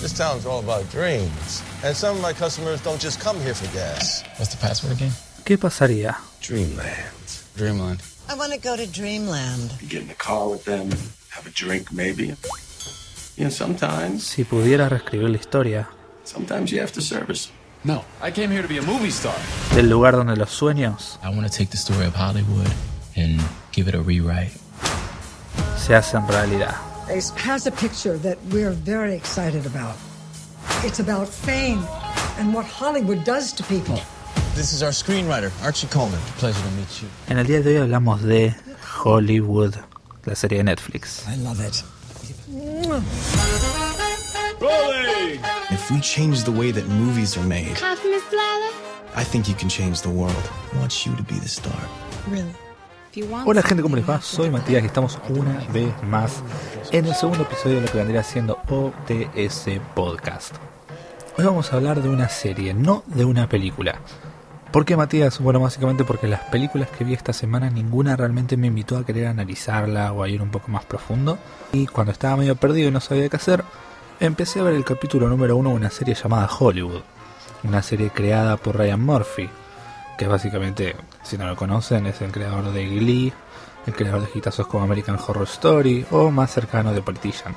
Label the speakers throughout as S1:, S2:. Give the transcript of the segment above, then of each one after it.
S1: This town's all about dreams. And some of my customers don't just come here for gas.
S2: What's the password again?
S3: ¿Qué pasaría
S1: Dreamland.
S2: Dreamland.
S4: I want to go to Dreamland.
S5: You get in the car with them, have a drink maybe. You know, sometimes,
S3: si pudiera reescribir la historia
S5: sometimes you have to service.
S2: No, I came here to be a movie star.
S3: del lugar donde los sueños
S2: I want to take the story of Hollywood and give it a rewrite.
S3: se hacen realidad?
S6: Ace has a picture that we're very excited about. It's about fame and what Hollywood does to people.
S7: This is our screenwriter, Archie Coleman. Pleasure to meet you.
S3: En el día de hoy hablamos de Hollywood, la serie de Netflix.
S6: I love it.
S7: If we change the way that movies are made,
S8: Coffee, Miss Lala?
S7: I think you can change the world. I want you to be the star.
S8: Really?
S3: Hola gente, ¿cómo les va? Soy Matías y estamos una vez más en el segundo episodio de lo que vendría siendo OTS Podcast. Hoy vamos a hablar de una serie, no de una película. ¿Por qué Matías? Bueno, básicamente porque las películas que vi esta semana ninguna realmente me invitó a querer analizarla o a ir un poco más profundo. Y cuando estaba medio perdido y no sabía qué hacer, empecé a ver el capítulo número uno de una serie llamada Hollywood. Una serie creada por Ryan Murphy, que básicamente, si no lo conocen, es el creador de Glee, el creador de hitazos como American Horror Story o más cercano de Politician.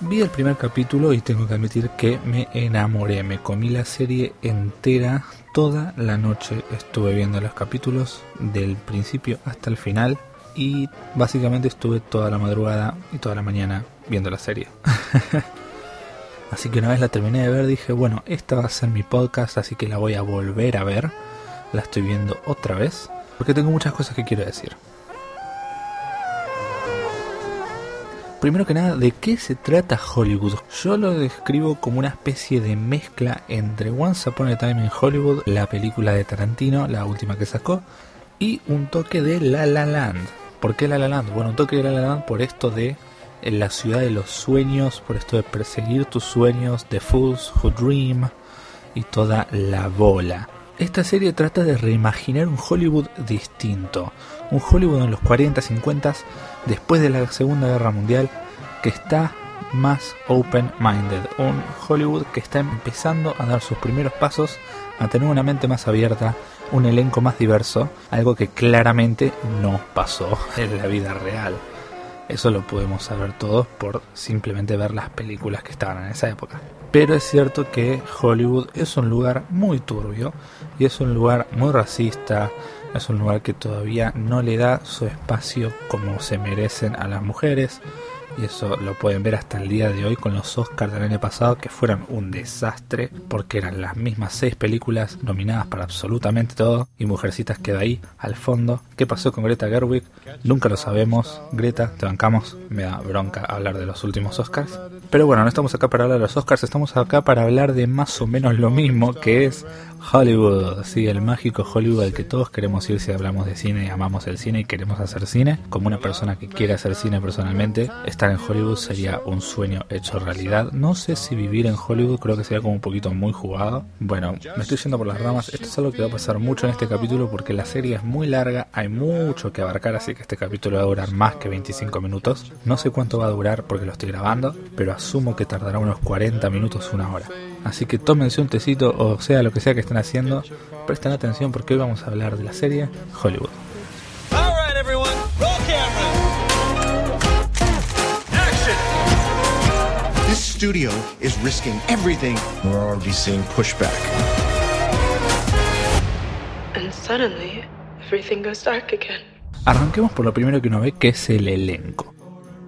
S3: Vi el primer capítulo y tengo que admitir que me enamoré, me comí la serie entera, toda la noche estuve viendo los capítulos del principio hasta el final y básicamente estuve toda la madrugada y toda la mañana viendo la serie. Así que una vez la terminé de ver dije, bueno, esta va a ser mi podcast, así que la voy a volver a ver. La estoy viendo otra vez, porque tengo muchas cosas que quiero decir. Primero que nada, ¿de qué se trata Hollywood? Yo lo describo como una especie de mezcla entre Once Upon a Time in Hollywood, la película de Tarantino, la última que sacó, y un toque de La La Land. ¿Por qué La La Land? Bueno, un toque de La La Land por esto de en la ciudad de los sueños, por esto de perseguir tus sueños, The Fools Who Dream y toda la bola. Esta serie trata de reimaginar un Hollywood distinto, un Hollywood en los 40, 50, después de la Segunda Guerra Mundial, que está más open-minded, un Hollywood que está empezando a dar sus primeros pasos, a tener una mente más abierta, un elenco más diverso, algo que claramente no pasó en la vida real. Eso lo podemos saber todos por simplemente ver las películas que estaban en esa época. Pero es cierto que Hollywood es un lugar muy turbio y es un lugar muy racista, es un lugar que todavía no le da su espacio como se merecen a las mujeres. Y eso lo pueden ver hasta el día de hoy con los Oscars del año pasado que fueron un desastre porque eran las mismas seis películas nominadas para absolutamente todo y Mujercitas queda ahí al fondo. ¿Qué pasó con Greta Gerwig? Nunca lo sabemos. Greta, te bancamos. Me da bronca hablar de los últimos Oscars. Pero bueno, no estamos acá para hablar de los Oscars, estamos acá para hablar de más o menos lo mismo que es Hollywood, sí, el mágico Hollywood al que todos queremos ir si hablamos de cine y amamos el cine y queremos hacer cine. Como una persona que quiere hacer cine personalmente, estar en Hollywood sería un sueño hecho realidad. No sé si vivir en Hollywood creo que sería como un poquito muy jugado. Bueno, me estoy yendo por las ramas. Esto es algo que va a pasar mucho en este capítulo porque la serie es muy larga, hay mucho que abarcar, así que este capítulo va a durar más que 25 minutos. No sé cuánto va a durar porque lo estoy grabando, pero asumo que tardará unos 40 minutos, una hora. Así que tómense un tecito o sea lo que sea que estén haciendo, presten atención porque hoy vamos a hablar de la serie Hollywood.
S9: Studio is risking everything.
S7: We're already seeing pushback.
S8: And suddenly, everything goes dark again.
S3: Arranquemos por lo primero que uno ve, que es el elenco.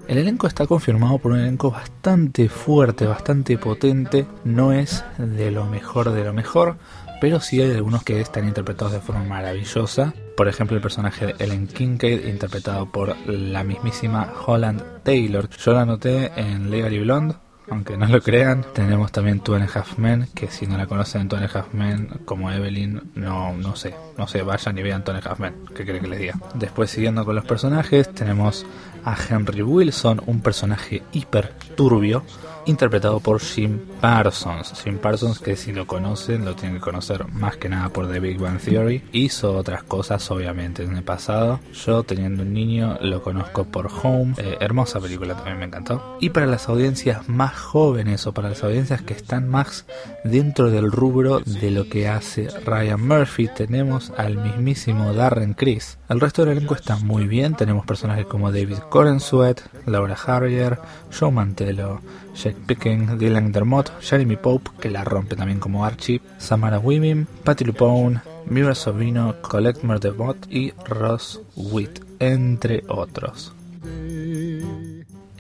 S3: El elenco está confirmado por un elenco bastante fuerte, bastante potente. No es de lo mejor de lo mejor, pero sí hay algunos que están interpretados de forma maravillosa. Por ejemplo, el personaje de Ellen Kincaid, interpretado por la mismísima Holland Taylor. Yo la noté en Legally Blonde, aunque no lo crean. Tenemos también Two and Half Men, que si no la conocen, Two and Half Men, como Evelyn, no, no sé, no sé, vayan y vean Two and Half Men, ¿qué creen que les diga? Después, siguiendo con los personajes, tenemos a Henry Wilson, un personaje hiper turbio, interpretado por Jim Parsons. Jim Parsons, que si lo conocen, lo tienen que conocer más que nada por The Big Bang Theory. Hizo otras cosas, obviamente, en el pasado. Yo, teniendo un niño, lo conozco por Home. Eh, hermosa película, también me encantó. Y para las audiencias más jóvenes o para las audiencias que están más dentro del rubro de lo que hace Ryan Murphy, tenemos al mismísimo Darren Criss. El resto del elenco está muy bien. Tenemos personajes como David Corenswet, Laura Harrier, Joe Mantello, Jake Picking, Dylan Dermott, Jeremy Pope, que la rompe también como Archie, Samara Weaving, Patty Lupone, Mira Sobrino, Colette Murdevot y Ross Witt, entre otros.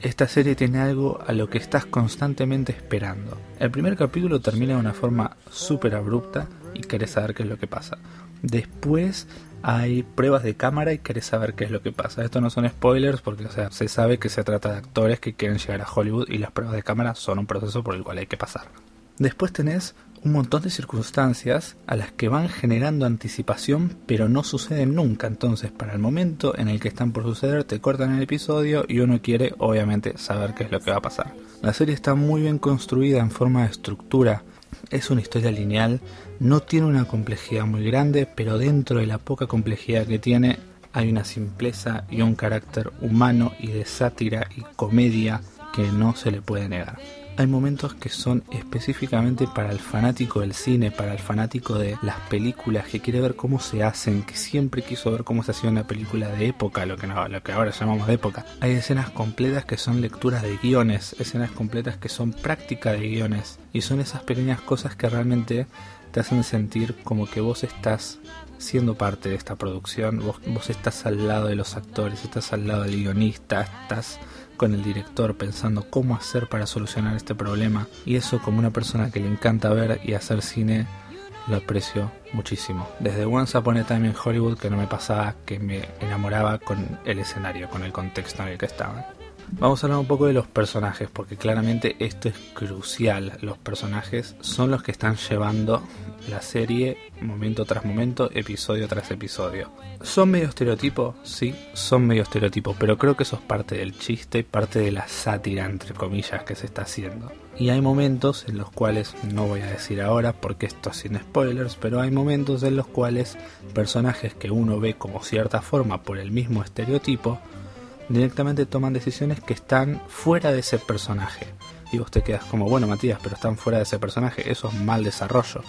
S3: Esta serie tiene algo a lo que estás constantemente esperando. El primer capítulo termina de una forma súper abrupta y querés saber qué es lo que pasa. Después hay pruebas de cámara y querés saber qué es lo que pasa. Esto no son spoilers porque o sea, se sabe que se trata de actores que quieren llegar a Hollywood y las pruebas de cámara son un proceso por el cual hay que pasar. Después tenés un montón de circunstancias a las que van generando anticipación pero no suceden nunca. Entonces para el momento en el que están por suceder te cortan el episodio y uno quiere obviamente saber qué es lo que va a pasar. La serie está muy bien construida en forma de estructura. Es una historia lineal no tiene una complejidad muy grande, pero dentro de la poca complejidad que tiene hay una simpleza y un carácter humano y de sátira y comedia que no se le puede negar. Hay momentos que son específicamente para el fanático del cine, para el fanático de las películas, que quiere ver cómo se hacen, que siempre quiso ver cómo se hacía una película de época, lo que, ahora llamamos época. Hay escenas completas que son lecturas de guiones, escenas completas que son práctica de guiones, y son esas pequeñas cosas que realmente te hacen sentir como que vos estás siendo parte de esta producción, vos, vos estás al lado de los actores, estás al lado del guionista, estás con el director pensando cómo hacer para solucionar este problema y eso como una persona que le encanta ver y hacer cine lo aprecio muchísimo. Desde Once Upon a Time in Hollywood que no me pasaba que me enamoraba con el escenario, con el contexto en el que estaban. Vamos a hablar un poco de los personajes, porque claramente esto es crucial. Los personajes son los que están llevando la serie momento tras momento, episodio tras episodio. ¿Son medio estereotipo? Sí, son medio estereotipo, pero creo que eso es parte del chiste, parte de la sátira, entre comillas, que se está haciendo. Y hay momentos en los cuales, no voy a decir ahora porque esto es sin spoilers, pero hay momentos en los cuales personajes que uno ve como cierta forma por el mismo estereotipo, directamente toman decisiones que están fuera de ese personaje. Y vos te quedas como, bueno Matías, pero están fuera de ese personaje, eso es mal desarrollo.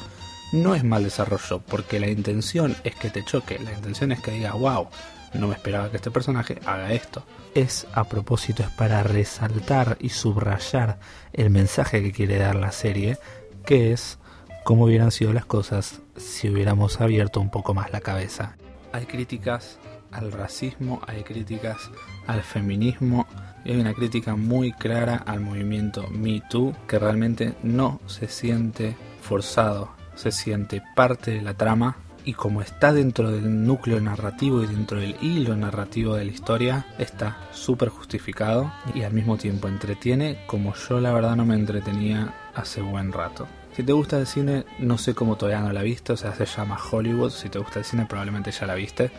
S3: No es mal desarrollo, porque la intención es que te choque, la intención es que digas, wow, no me esperaba que este personaje haga esto. Es a propósito, es para resaltar y subrayar el mensaje que quiere dar la serie, que es cómo hubieran sido las cosas si hubiéramos abierto un poco más la cabeza. Hay críticas al racismo, hay críticas al feminismo y hay una crítica muy clara al movimiento Me Too que realmente no se siente forzado, se siente parte de la trama y como está dentro del núcleo narrativo y dentro del hilo narrativo de la historia, está súper justificado y al mismo tiempo entretiene como yo la verdad no me entretenía hace buen rato. Si te gusta el cine, no sé cómo todavía no la viste, o sea, se llama Hollywood, si te gusta el cine probablemente ya la viste.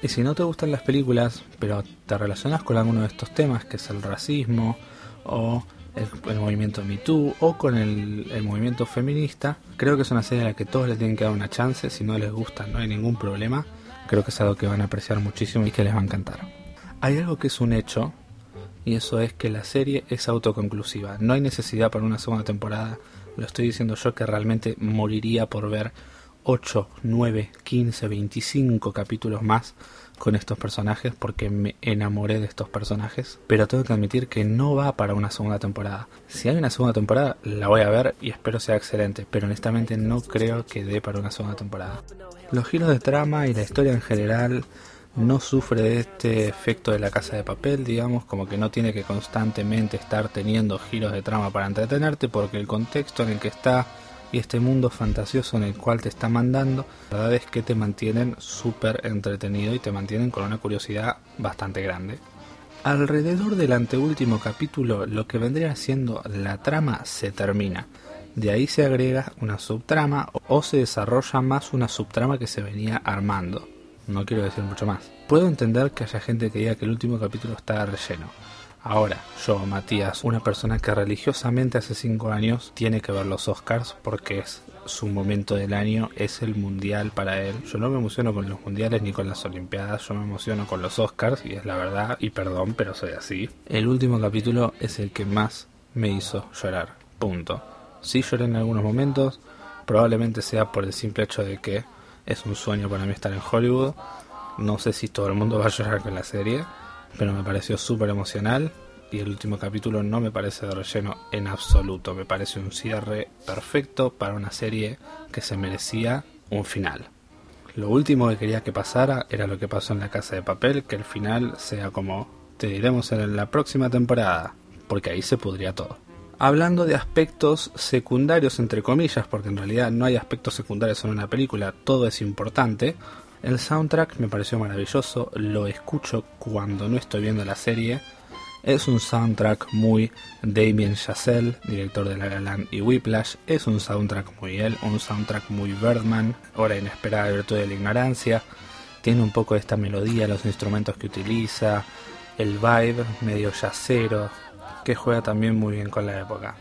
S3: Y si no te gustan las películas, pero te relacionas con alguno de estos temas, que es el racismo o el, movimiento Me Too o con el, el, movimiento feminista, creo que es una serie a la que todos le tienen que dar una chance. Si no les gusta, no hay ningún problema. Creo que es algo que van a apreciar muchísimo y que les va a encantar. Hay algo que es un hecho, y eso es que la serie es autoconclusiva. No hay necesidad para una segunda temporada. Lo estoy diciendo yo que realmente moriría por ver 8, 9, 15, 25 capítulos más con estos personajes porque me enamoré de estos personajes. Pero tengo que admitir que no va para una segunda temporada. Si hay una segunda temporada, la voy a ver y espero sea excelente. Pero honestamente no creo que dé para una segunda temporada. Los giros de trama y la historia en general no sufre de este efecto de la casa de papel, digamos, como que no tiene que constantemente estar teniendo giros de trama para entretenerte porque el contexto en el que está y este mundo fantasioso en el cual te está mandando, la verdad es que te mantienen súper entretenido y te mantienen con una curiosidad bastante grande. Alrededor del anteúltimo capítulo, lo que vendría siendo la trama se termina. De ahí se agrega una subtrama o se desarrolla más una subtrama que se venía armando. No quiero decir mucho más. Puedo entender que haya gente que diga que el último capítulo está relleno. Ahora, yo, Matías, una persona que religiosamente hace 5 años tiene que ver los Oscars porque es su momento del año, es el mundial para él. Yo no me emociono con los mundiales ni con las olimpiadas, yo me emociono con los Oscars y es la verdad, y perdón, pero soy así. El último capítulo es el que más me hizo llorar, punto. Sí lloré en algunos momentos, probablemente sea por el simple hecho de que es un sueño para mí estar en Hollywood. No sé si todo el mundo va a llorar con la serie pero me pareció súper emocional y el último capítulo no me parece de relleno en absoluto, me parece un cierre perfecto para una serie que se merecía un final. Lo último que quería que pasara era lo que pasó en la casa de papel, que el final sea como te diremos en la próxima temporada, porque ahí se pudría todo. Hablando de aspectos secundarios, entre comillas, porque en realidad no hay aspectos secundarios en una película, todo es importante, el soundtrack me pareció maravilloso, lo escucho cuando no estoy viendo la serie. Es un soundtrack muy Damien Chazelle, director de La Land y Whiplash. Es un soundtrack muy él, un soundtrack muy Birdman, Hora inesperada virtud de la ignorancia. Tiene un poco de esta melodía, los instrumentos que utiliza, el vibe medio yacero, que juega también muy bien con la época.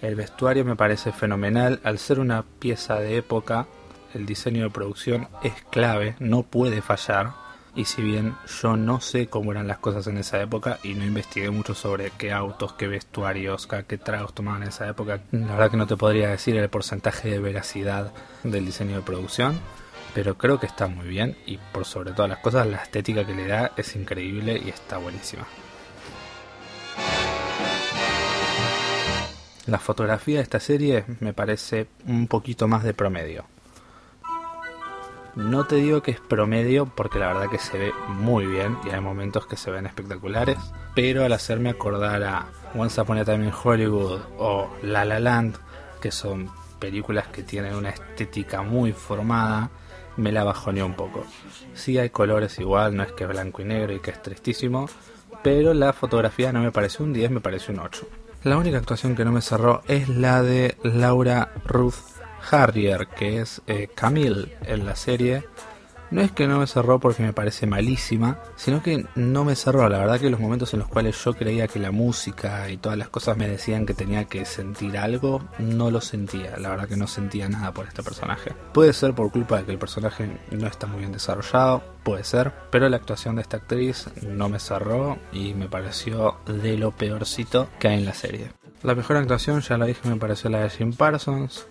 S3: El vestuario me parece fenomenal, al ser una pieza de época, el diseño de producción es clave, no puede fallar. Y si bien yo no sé cómo eran las cosas en esa época y no investigué mucho sobre qué autos, qué vestuarios, qué tragos tomaban en esa época, la verdad que no te podría decir el porcentaje de veracidad del diseño de producción, pero creo que está muy bien y por sobre todas las cosas la estética que le da es increíble y está buenísima. La fotografía de esta serie me parece un poquito más de promedio. No te digo que es promedio porque la verdad que se ve muy bien y hay momentos que se ven espectaculares, pero al hacerme acordar a Once Upon a Time in Hollywood o La La Land, que son películas que tienen una estética muy formada, me la bajoneó un poco. Sí hay colores igual, no es que blanco y negro y que es tristísimo, pero la fotografía no me pareció un 10, me pareció un 8. La única actuación que no me cerró es la de Laura Ruth Harrier, que es eh, Camille en la serie, no es que no me cerró porque me parece malísima, sino que no me cerró. La verdad que los momentos en los cuales yo creía que la música y todas las cosas me decían que tenía que sentir algo, no lo sentía. La verdad que no sentía nada por este personaje. Puede ser por culpa de que el personaje no está muy bien desarrollado, puede ser, pero la actuación de esta actriz no me cerró y me pareció de lo peorcito que hay en la serie. La mejor actuación, ya la dije, me pareció la de Jim Parsons.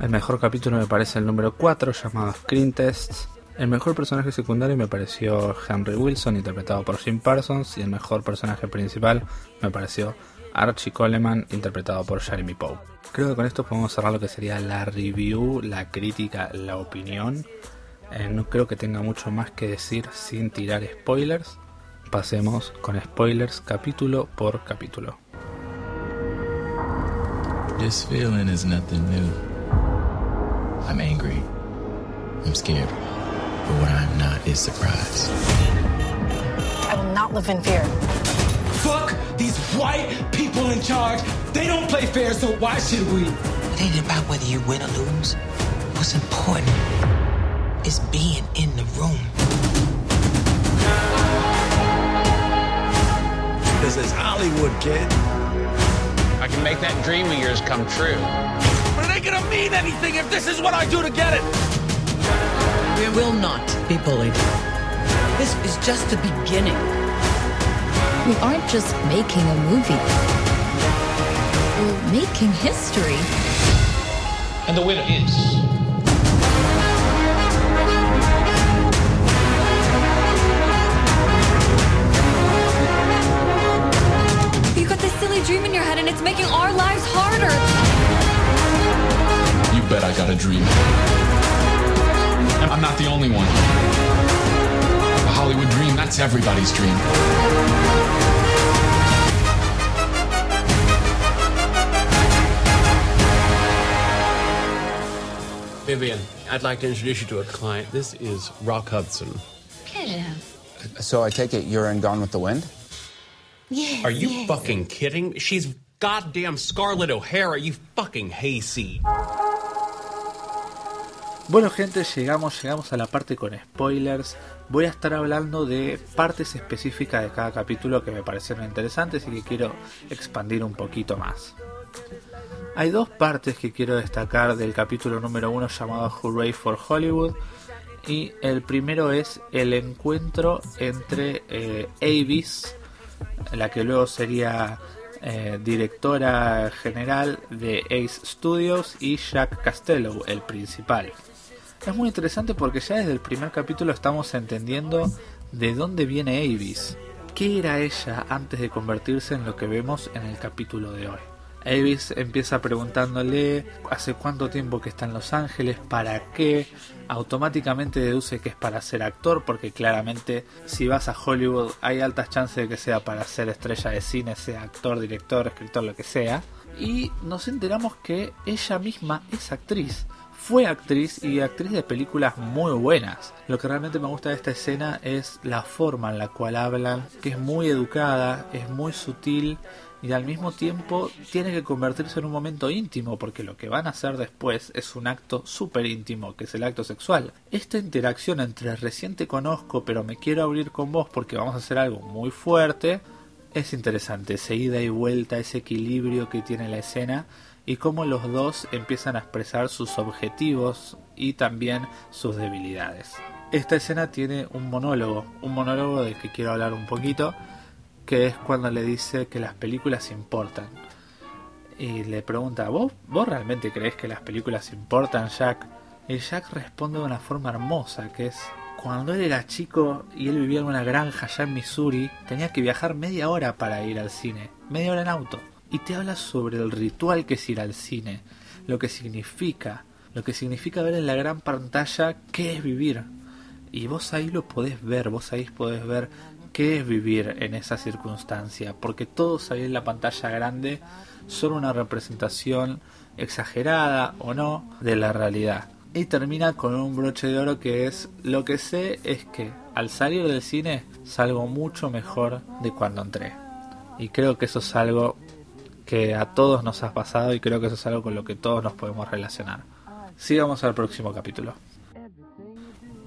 S3: El mejor capítulo me parece el número 4 llamado Screen Tests. El mejor personaje secundario me pareció Henry Wilson interpretado por Jim Parsons y el mejor personaje principal me pareció Archie Coleman interpretado por Jeremy Pope. Creo que con esto podemos cerrar lo que sería la review, la crítica, la opinión. Eh, no creo que tenga mucho más que decir sin tirar spoilers. Pasemos con spoilers capítulo por capítulo.
S2: I'm angry. I'm scared. But what I'm not is surprised.
S10: I will not live in fear.
S11: Fuck these white people in charge. They don't play fair, so why should we?
S12: It ain't about whether you win or lose. What's important is being in the room.
S13: This is Hollywood, kid.
S14: I can make that dream of yours come true.
S11: But it gonna mean anything if this is what I do to get it.
S15: We will not be bullied. This is just the beginning.
S16: We aren't just making a movie. We're making history.
S14: And the winner is.
S16: You got this silly dream in your head and it's making our lives harder.
S5: You bet I got a dream. And I'm not the only one. A Hollywood dream, that's everybody's dream.
S17: Vivian, I'd like to introduce you to a client. This is Rock Hudson.
S16: Pleasure.
S18: So I take it you're in Gone with the Wind?
S16: Yes.
S17: Are you
S16: yes.
S17: fucking kidding? She's goddamn Scarlett O'Hara, you fucking hayseed.
S3: Bueno gente, llegamos, llegamos a la parte con spoilers. Voy a estar hablando de partes específicas de cada capítulo que me parecieron interesantes y que quiero expandir un poquito más. Hay dos partes que quiero destacar del capítulo número uno llamado Hooray for Hollywood. Y el primero es el encuentro entre eh, Avis, la que luego sería eh, directora general de Ace Studios, y Jack Castello, el principal. Es muy interesante porque ya desde el primer capítulo estamos entendiendo de dónde viene Avis. ¿Qué era ella antes de convertirse en lo que vemos en el capítulo de hoy? Avis empieza preguntándole hace cuánto tiempo que está en Los Ángeles, para qué. Automáticamente deduce que es para ser actor, porque claramente si vas a Hollywood hay altas chances de que sea para ser estrella de cine, sea actor, director, escritor, lo que sea. Y nos enteramos que ella misma es actriz fue actriz y actriz de películas muy buenas. Lo que realmente me gusta de esta escena es la forma en la cual hablan, que es muy educada, es muy sutil y al mismo tiempo tiene que convertirse en un momento íntimo porque lo que van a hacer después es un acto súper íntimo que es el acto sexual. Esta interacción entre recién te conozco pero me quiero abrir con vos porque vamos a hacer algo muy fuerte es interesante, esa ida y vuelta, ese equilibrio que tiene la escena y cómo los dos empiezan a expresar sus objetivos y también sus debilidades. Esta escena tiene un monólogo, un monólogo del que quiero hablar un poquito, que es cuando le dice que las películas importan. Y le pregunta, ¿vos, ¿vos realmente crees que las películas importan, Jack? Y Jack responde de una forma hermosa, que es, cuando él era chico y él vivía en una granja allá en Missouri, tenía que viajar media hora para ir al cine, media hora en auto y te habla sobre el ritual que es ir al cine, lo que significa, lo que significa ver en la gran pantalla qué es vivir. Y vos ahí lo podés ver, vos ahí podés ver qué es vivir en esa circunstancia, porque todos ahí en la pantalla grande son una representación exagerada o no de la realidad. Y termina con un broche de oro que es lo que sé es que al salir del cine salgo mucho mejor de cuando entré. Y creo que eso es algo que a todos nos ha pasado y creo que eso es algo con lo que todos nos podemos relacionar. Sigamos al próximo capítulo.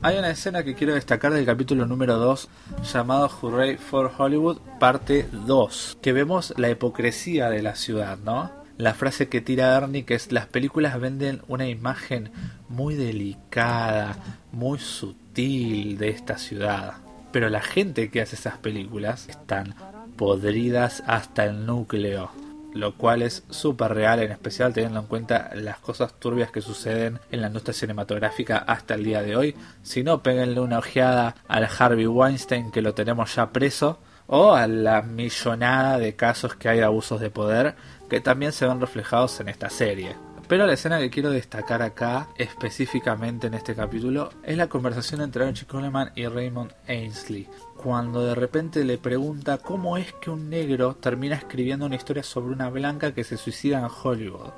S3: Hay una escena que quiero destacar del capítulo número 2 llamado Hooray for Hollywood parte 2, que vemos la hipocresía de la ciudad, ¿no? La frase que tira Ernie que es las películas venden una imagen muy delicada, muy sutil de esta ciudad. Pero la gente que hace esas películas están podridas hasta el núcleo lo cual es súper real, en especial teniendo en cuenta las cosas turbias que suceden en la industria cinematográfica hasta el día de hoy. Si no, péguenle una ojeada al Harvey Weinstein que lo tenemos ya preso, o a la millonada de casos que hay de abusos de poder que también se ven reflejados en esta serie. Pero la escena que quiero destacar acá, específicamente en este capítulo, es la conversación entre Archie Coleman y Raymond Ainsley, cuando de repente le pregunta cómo es que un negro termina escribiendo una historia sobre una blanca que se suicida en Hollywood.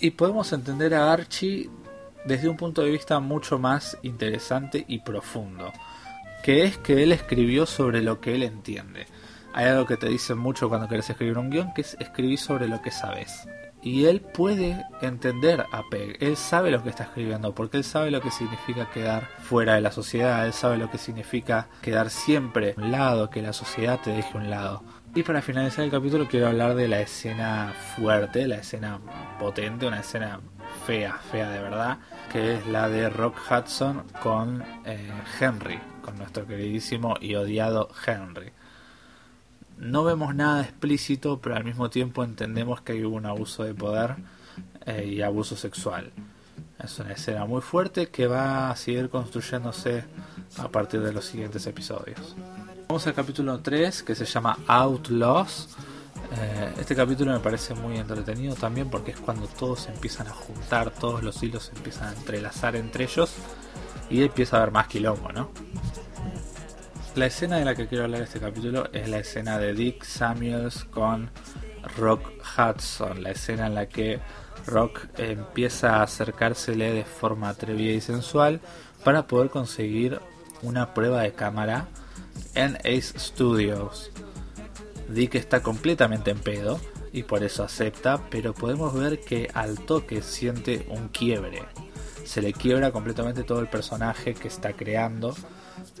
S3: Y podemos entender a Archie desde un punto de vista mucho más interesante y profundo, que es que él escribió sobre lo que él entiende. Hay algo que te dicen mucho cuando quieres escribir un guion, que es escribir sobre lo que sabes y él puede entender a Peg. Él sabe lo que está escribiendo, porque él sabe lo que significa quedar fuera de la sociedad, él sabe lo que significa quedar siempre a un lado, que la sociedad te deje a un lado. Y para finalizar el capítulo quiero hablar de la escena fuerte, la escena potente, una escena fea, fea de verdad, que es la de Rock Hudson con eh, Henry, con nuestro queridísimo y odiado Henry no vemos nada explícito, pero al mismo tiempo entendemos que hay un abuso de poder eh, y abuso sexual. Es una escena muy fuerte que va a seguir construyéndose a partir de los siguientes episodios. Vamos al capítulo 3 que se llama Outlaws. Eh, este capítulo me parece muy entretenido también porque es cuando todos se empiezan a juntar, todos los hilos se empiezan a entrelazar entre ellos y empieza a haber más quilombo, ¿no? La escena de la que quiero hablar este capítulo es la escena de Dick Samuels con Rock Hudson, la escena en la que Rock empieza a acercársele de forma atrevida y sensual para poder conseguir una prueba de cámara en Ace Studios. Dick está completamente en pedo y por eso acepta, pero podemos ver que al toque siente un quiebre. se le quiebra completamente todo el personaje que está creando,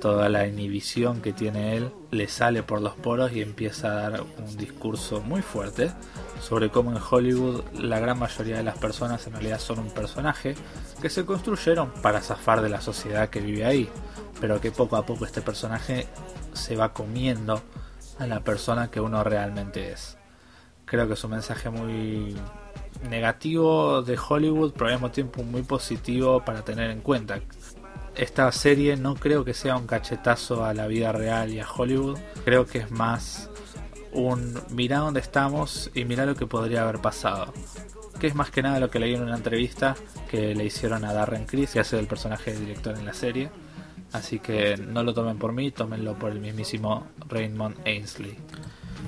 S3: toda la inhibición que tiene él, le sale por los poros y empieza a dar un discurso muy fuerte sobre cómo en Hollywood la gran mayoría de las personas en realidad son un personaje que se construyeron para zafar de la sociedad que vive ahí, pero que poco a poco este personaje se va comiendo a la persona que uno realmente es. Creo que es un mensaje muy negativo de Hollywood, pero al mismo tiempo muy positivo para tener en cuenta. Esta serie no creo que sea un cachetazo a la vida real y a Hollywood, creo que es más un mirá dónde estamos y mirá lo que podría haber pasado. Que es más que nada lo que leí en una entrevista que le hicieron a Darren Criss, que hace el personaje de director en la serie. Así que no lo tomen por mí, tómenlo por el mismísimo Raymond Ainsley.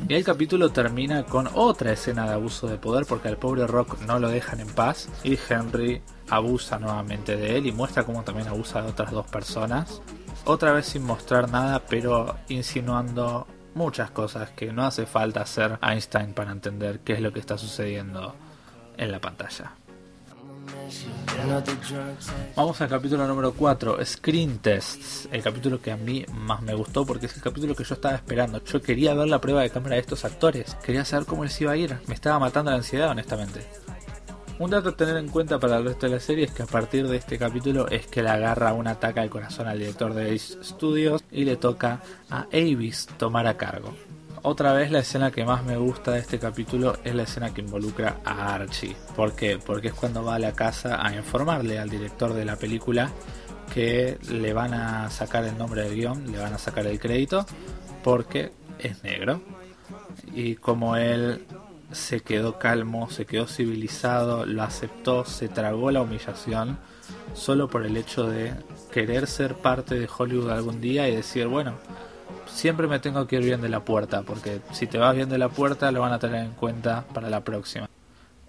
S3: Y el capítulo termina con otra escena de abuso de poder porque al pobre Rock no lo dejan en paz y Henry abusa nuevamente de él y muestra cómo también abusa de otras dos personas. Otra vez sin mostrar nada pero insinuando muchas cosas que no hace falta ser Einstein para entender qué es lo que está sucediendo en la pantalla. Vamos al capítulo número 4, Screen Tests, el capítulo que a mí más me gustó porque es el capítulo que yo estaba esperando. Yo quería ver la prueba de cámara de estos actores, quería saber cómo les iba a ir, me estaba matando la ansiedad honestamente. Un dato a tener en cuenta para el resto de la serie es que a partir de este capítulo es que le agarra un ataque al corazón al director de Ace Studios y le toca a Avis tomar a cargo. Otra vez la escena que más me gusta de este capítulo es la escena que involucra a Archie. ¿Por qué? Porque es cuando va a la casa a informarle al director de la película que le van a sacar el nombre del guion, le van a sacar el crédito porque es negro. Y como él se quedó calmo, se quedó civilizado, lo aceptó, se tragó la humillación solo por el hecho de querer ser parte de Hollywood algún día y decir, bueno, siempre me tengo que ir bien de la puerta, porque si te vas bien de la puerta lo van a tener en cuenta para la próxima.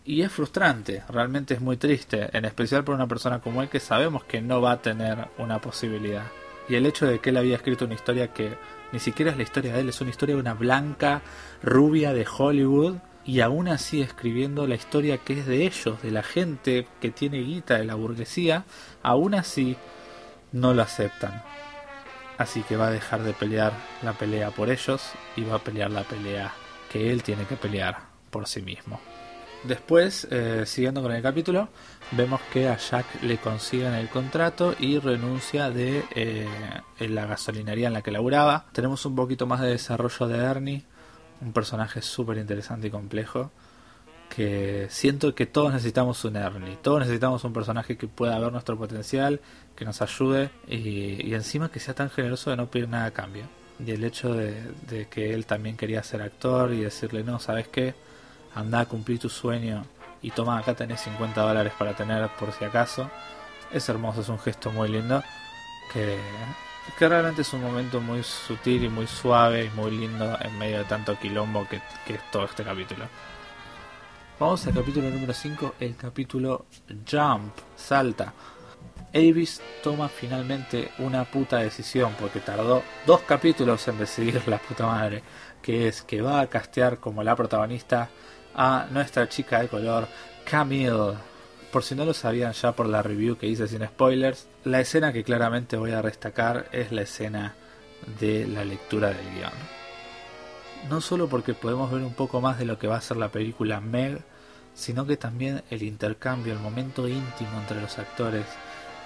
S3: Y es frustrante, realmente es muy triste, en especial por una persona como él que sabemos que no va a tener una posibilidad. Y el hecho de que él había escrito una historia que ni siquiera es la historia de él, es una historia de una blanca rubia de Hollywood y aún así escribiendo la historia que es de ellos, de la gente que tiene guita de la burguesía, aún así no lo aceptan. Así que va a dejar de pelear la pelea por ellos y va a pelear la pelea que él tiene que pelear por sí mismo. Después, eh, siguiendo con el capítulo, vemos que a Jack le consiguen el contrato y renuncia de eh, la gasolinería en la que laburaba. Tenemos un poquito más de desarrollo de Ernie, un personaje súper interesante y complejo. Que siento que todos necesitamos un Ernie, todos necesitamos un personaje que pueda ver nuestro potencial, que nos ayude y, encima que sea tan generoso de no pedir nada a cambio. Y el hecho de, que él también quería ser actor y decirle, no, ¿sabes qué? anda a cumplir tu sueño y toma, acá tenés 50 dólares para tener por si acaso. Es hermoso, es un gesto muy lindo que, que realmente es un momento muy sutil y muy suave y muy lindo en medio de tanto quilombo que, que es todo este capítulo. Vamos al capítulo número 5, el capítulo Jump, salta. Avis toma finalmente una puta decisión porque tardó dos capítulos en decidir la puta madre, que es que va a castear como la protagonista a nuestra chica de color Camille. Por si no lo sabían ya por la review que hice sin spoilers, la escena que claramente voy a destacar es la escena de la lectura del guion. No solo porque podemos ver un poco más de lo que va a ser la película Meg, sino que también el intercambio, el momento íntimo entre los actores,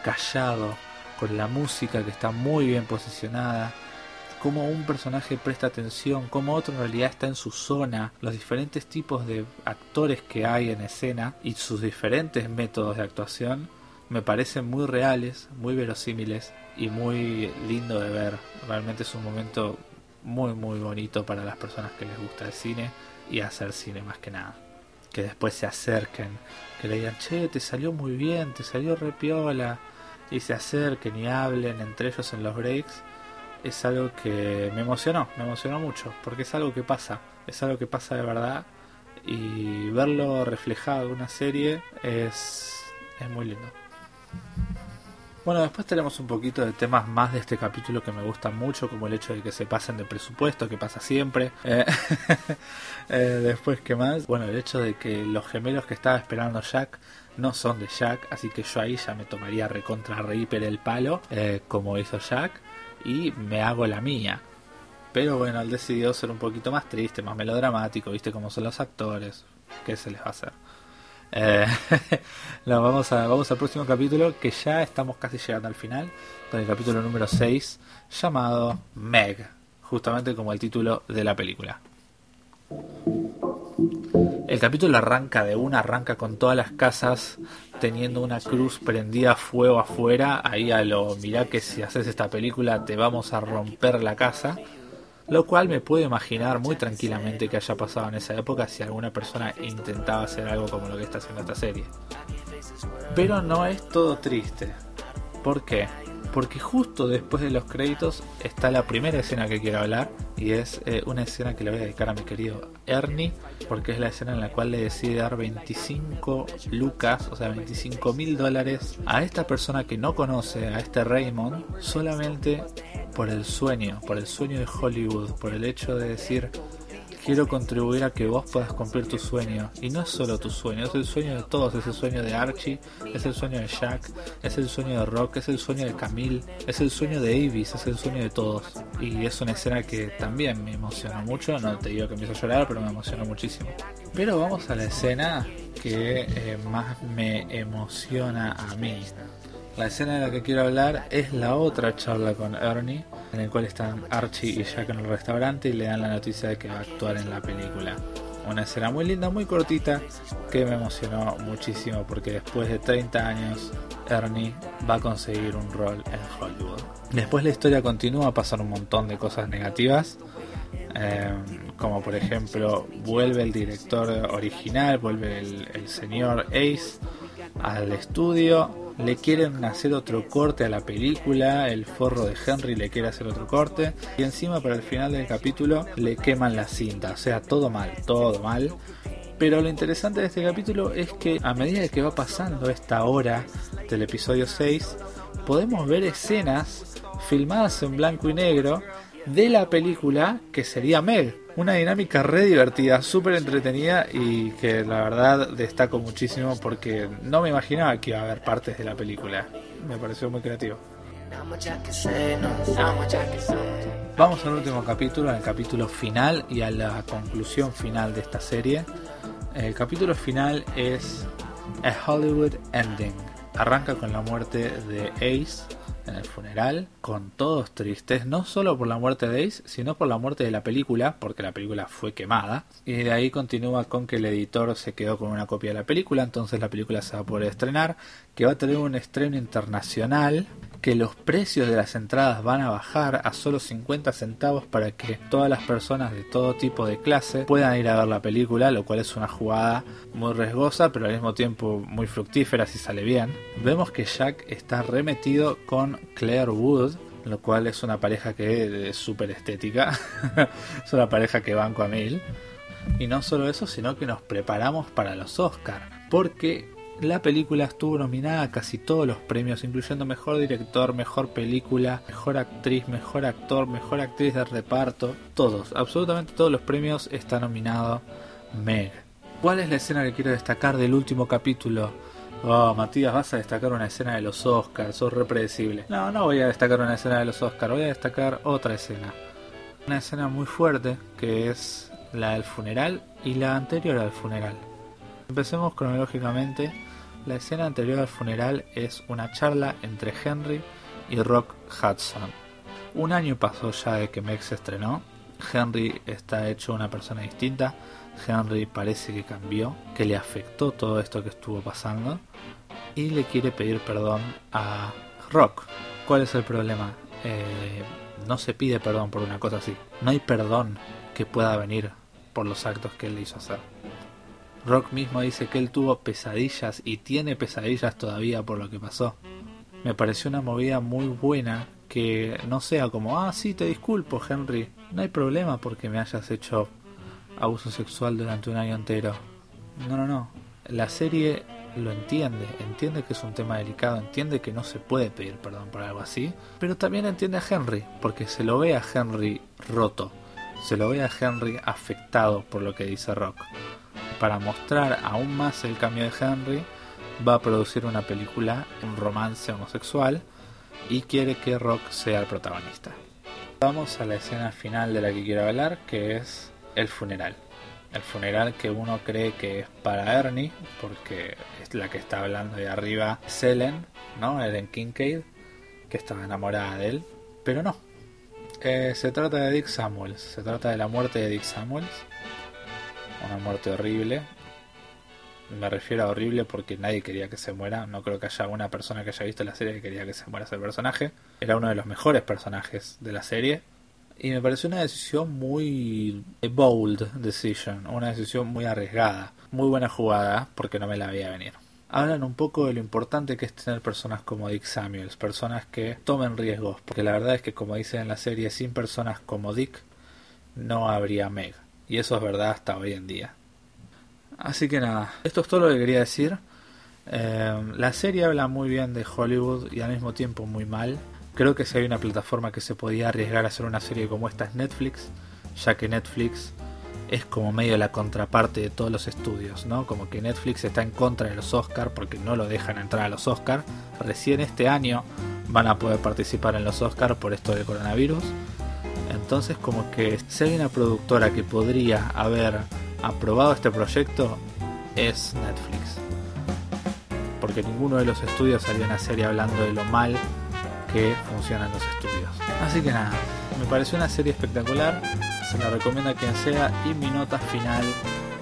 S3: callado, con la música que está muy bien posicionada, cómo un personaje presta atención, cómo otro en realidad está en su zona, los diferentes tipos de actores que hay en escena y sus diferentes métodos de actuación, me parecen muy reales, muy verosímiles y muy lindo de ver. Realmente es un momento muy muy bonito para las personas que les gusta el cine y hacer cine más que nada. Que después se acerquen, que le digan, che, te salió muy bien, te salió repiola, y se acerquen y hablen entre ellos en los breaks es algo que me emocionó, me emocionó mucho, porque es algo que pasa, es algo que pasa de verdad y verlo reflejado en una serie es, es muy lindo. Bueno, después tenemos un poquito de temas más de este capítulo que me gustan mucho, como el hecho de que se pasen de presupuesto, que pasa siempre. Eh, eh, después, ¿qué más? Bueno, el hecho de que los gemelos que estaba esperando Jack no son de Jack, así que yo ahí ya me tomaría recontra Reaper el palo, eh, como hizo Jack, y me hago la mía. Pero bueno, él decidió ser un poquito más triste, más melodramático, viste cómo son los actores, ¿qué se les va a hacer? Eh, vamos, a, vamos al próximo capítulo que ya estamos casi llegando al final, con el capítulo número 6 llamado Meg, justamente como el título de la película. El capítulo arranca de una, arranca con todas las casas teniendo una cruz prendida a fuego afuera. Ahí a lo, mirá que si haces esta película te vamos a romper la casa. Lo cual me puedo imaginar muy tranquilamente que haya pasado en esa época si alguna persona intentaba hacer algo como lo que está haciendo esta serie. Pero no es todo triste. ¿Por qué? Porque justo después de los créditos está la primera escena que quiero hablar y es eh, una escena que le voy a dedicar a mi querido Ernie porque es la escena en la cual le decide dar 25 lucas, o sea 25 mil dólares a esta persona que no conoce, a este Raymond, solamente por el sueño, por el sueño de Hollywood, por el hecho de decir quiero contribuir a que vos puedas cumplir tu sueño. Y no es solo tu sueño, es el sueño de todos. Es el sueño de Archie, es el sueño de Jack, es el sueño de Rock, es el sueño de Camille, es el sueño de Avis, es el sueño de todos. Y es una escena que también me emociona mucho. No te digo que me hizo llorar, pero me emocionó muchísimo. Pero vamos a la escena que eh, más me emociona a mí. La escena de la que quiero hablar es la otra charla con Ernie, en el cual están Archie y Jack en el restaurante y le dan la noticia de que va a actuar en la película. Una escena muy linda, muy cortita, que me emocionó muchísimo porque después de 30 años Ernie va a conseguir un rol en Hollywood. Después la historia continúa, a pasar un montón de cosas negativas, eh, como por ejemplo vuelve el director original, vuelve el, el señor Ace al estudio, le quieren hacer otro corte a la película, el forro de Henry le quiere hacer otro corte y encima para el final del capítulo le queman la cinta, o sea, todo mal, todo mal. Pero lo interesante de este capítulo es que a medida que va pasando esta hora del episodio 6, podemos ver escenas filmadas en blanco y negro de la película que sería Meg. Una dinámica re divertida, súper entretenida y que la verdad destaco muchísimo porque no me imaginaba que iba a haber partes de la película. Me pareció muy creativo. Vamos al último capítulo, al capítulo final y a la conclusión final de esta serie. El capítulo final es A Hollywood Ending. Arranca con la muerte de Ace, en el funeral, con todos tristes, no solo por la muerte de Ace, sino por la muerte de la película, porque la película fue quemada. Y de ahí continúa con que el editor se quedó con una copia de la película, entonces la película se va a poder estrenar, que va a tener un estreno internacional que los precios de las entradas van a bajar a solo 50 centavos para que todas las personas de todo tipo de clase puedan ir a ver la película, lo cual es una jugada muy riesgosa, pero al mismo tiempo muy fructífera si sale bien. Vemos que Jack está remetido con Claire Wood, lo cual es una pareja que es súper estética, es una pareja que banco a mil. Y no solo eso, sino que nos preparamos para los Oscars, porque la película estuvo nominada a casi todos los premios, incluyendo mejor director, mejor película, mejor actriz, mejor actor, mejor actriz de reparto. Todos, absolutamente todos los premios está nominado Meg. ¿Cuál es la escena que quiero destacar del último capítulo? Oh, Matías, vas a destacar una escena de los Oscars, sos repredecible. No, no voy a destacar una escena de los Oscars, voy a destacar otra escena. Una escena muy fuerte que es la del funeral y la anterior al funeral. Empecemos cronológicamente. La escena anterior al funeral es una charla entre Henry y Rock Hudson. Un año pasó ya de que Meg se estrenó. Henry está hecho una persona distinta. Henry parece que cambió, que le afectó todo esto que estuvo pasando y le quiere pedir perdón a Rock. ¿Cuál es el problema? Eh, no se pide perdón por una cosa así. No hay perdón que pueda venir por los actos que él le hizo hacer. Rock mismo dice que él tuvo pesadillas y tiene pesadillas todavía por lo que pasó. Me pareció una movida muy buena que no sea como, ah, sí, te disculpo, Henry. No hay problema porque me hayas hecho abuso sexual durante un año entero. No, no, no. La serie lo entiende, entiende que es un tema delicado, entiende que no se puede pedir perdón por algo así, pero también entiende a Henry, porque se lo ve a Henry roto, se lo ve a Henry afectado por lo que dice Rock. Para mostrar aún más el cambio de Henry, va a producir una película, un romance homosexual, y quiere que Rock sea el protagonista. Vamos a la escena final de la que quiero hablar, que es el funeral. El funeral que uno cree que es para Ernie, porque es la que está hablando de arriba Selen, ¿no? Ellen Kincaid, que estaba enamorada de él, pero no. Eh, se trata de Dick Samuels, se trata de la muerte de Dick Samuels, una muerte horrible. Me refiero a horrible porque nadie quería que se muera. No creo que haya una persona que haya visto la serie que quería que se muera ese personaje. Era uno de los mejores personajes de la serie. Y me pareció una decisión muy bold decision, una decisión muy arriesgada, muy buena jugada porque no me la veía venir. Hablan un poco de lo importante que es tener personas como Dick Samuels, personas que tomen riesgos, porque la verdad es que como dicen en la serie, sin personas como Dick no habría Meg. Y eso es verdad hasta hoy en día. Así que nada, esto es todo lo que quería decir. Eh, la serie habla muy bien de Hollywood y al mismo tiempo muy mal. Creo que si hay una plataforma que se podía arriesgar a hacer una serie como esta es Netflix, ya que Netflix es como medio la contraparte de todos los estudios, ¿no? Como que Netflix está en contra de los Oscars porque no lo dejan entrar a los Oscars. Recién este año van a poder participar en los Oscars por esto del coronavirus. Entonces como que si hay una productora que podría haber aprobado este proyecto es Netflix. Porque ninguno de los estudios salió una serie hablando de lo mal que funcionan los estudios. Así que nada, me pareció una serie espectacular, se la recomiendo a quien sea y mi nota final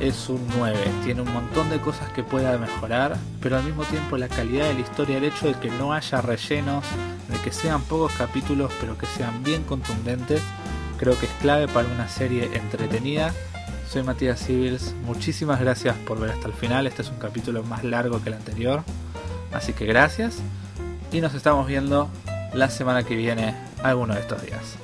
S3: es un 9. Tiene un montón de cosas que pueda mejorar, pero al mismo tiempo la calidad de la historia, el hecho de que no haya rellenos, de que sean pocos capítulos pero que sean bien contundentes, creo que es clave para una serie entretenida. Soy Matías Civils, muchísimas gracias por ver hasta el final, este es un capítulo más largo que el anterior, así que gracias y nos estamos viendo la semana que viene, alguno de estos días.